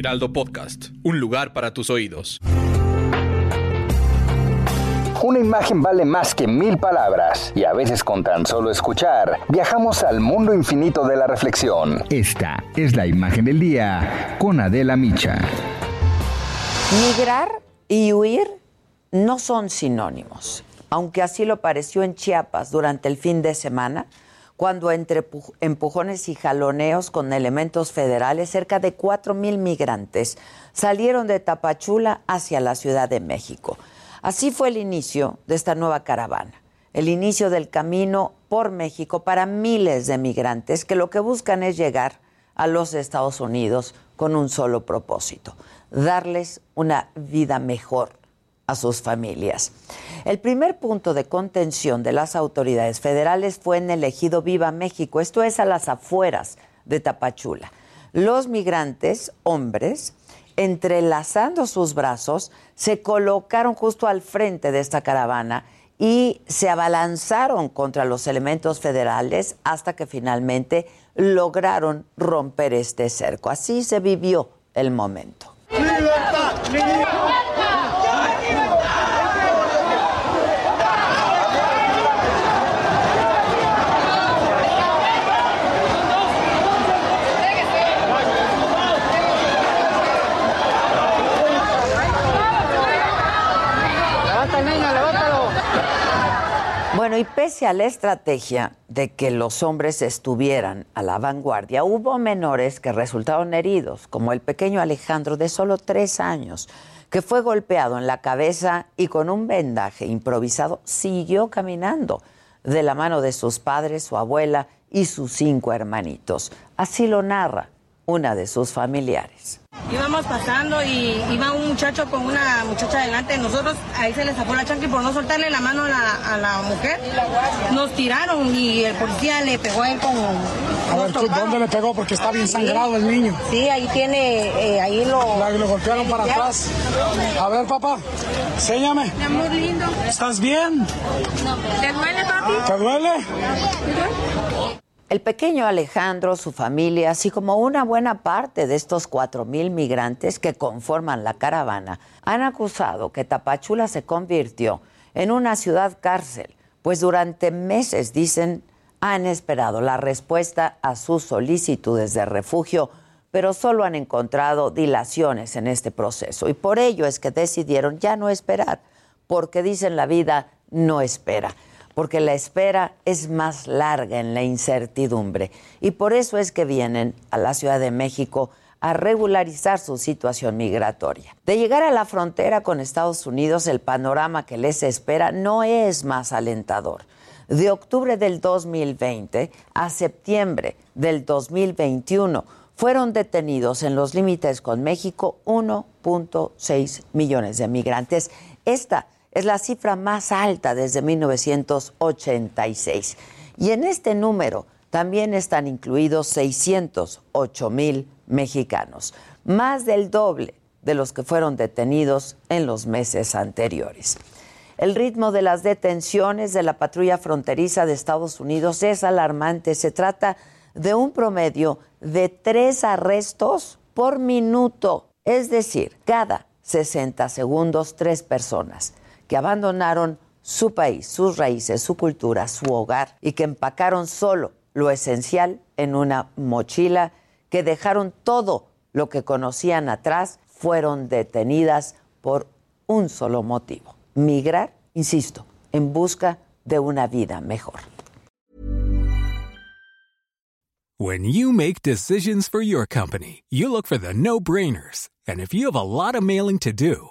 Heraldo Podcast, un lugar para tus oídos. Una imagen vale más que mil palabras y a veces con tan solo escuchar viajamos al mundo infinito de la reflexión. Esta es la imagen del día con Adela Micha. Migrar y huir no son sinónimos, aunque así lo pareció en Chiapas durante el fin de semana, cuando entre empujones y jaloneos con elementos federales, cerca de cuatro mil migrantes salieron de Tapachula hacia la Ciudad de México. Así fue el inicio de esta nueva caravana, el inicio del camino por México para miles de migrantes que lo que buscan es llegar a los Estados Unidos con un solo propósito, darles una vida mejor a sus familias. El primer punto de contención de las autoridades federales fue en el ejido Viva México, esto es a las afueras de Tapachula. Los migrantes, hombres, entrelazando sus brazos, se colocaron justo al frente de esta caravana y se abalanzaron contra los elementos federales hasta que finalmente lograron romper este cerco. Así se vivió el momento. Bueno, y pese a la estrategia de que los hombres estuvieran a la vanguardia, hubo menores que resultaron heridos, como el pequeño Alejandro de solo tres años, que fue golpeado en la cabeza y con un vendaje improvisado siguió caminando de la mano de sus padres, su abuela y sus cinco hermanitos. Así lo narra una de sus familiares. Íbamos pasando y iba un muchacho con una muchacha delante de nosotros, ahí se le sacó la chanca y por no soltarle la mano a la, mujer, nos tiraron y el policía le pegó a él con... A ver, ¿dónde le pegó? Porque está bien sangrado el niño. Sí, ahí tiene, eh, ahí lo... lo golpearon para atrás. A ver, papá, enséñame. Mi amor lindo. ¿Estás bien? ¿Te duele, papi? ¿Te duele? El pequeño Alejandro, su familia, así como una buena parte de estos cuatro mil migrantes que conforman la caravana, han acusado que Tapachula se convirtió en una ciudad cárcel, pues durante meses, dicen, han esperado la respuesta a sus solicitudes de refugio, pero solo han encontrado dilaciones en este proceso. Y por ello es que decidieron ya no esperar, porque dicen la vida no espera porque la espera es más larga en la incertidumbre. Y por eso es que vienen a la Ciudad de México a regularizar su situación migratoria. De llegar a la frontera con Estados Unidos, el panorama que les espera no es más alentador. De octubre del 2020 a septiembre del 2021 fueron detenidos en los límites con México 1.6 millones de migrantes. Esta es la cifra más alta desde 1986. Y en este número también están incluidos 608 mil mexicanos, más del doble de los que fueron detenidos en los meses anteriores. El ritmo de las detenciones de la patrulla fronteriza de Estados Unidos es alarmante. Se trata de un promedio de tres arrestos por minuto, es decir, cada 60 segundos tres personas que abandonaron su país, sus raíces, su cultura, su hogar y que empacaron solo lo esencial en una mochila, que dejaron todo lo que conocían atrás, fueron detenidas por un solo motivo, migrar, insisto, en busca de una vida mejor. When you make decisions for your company, you look for the no-brainers. And if you have a lot of mailing to do,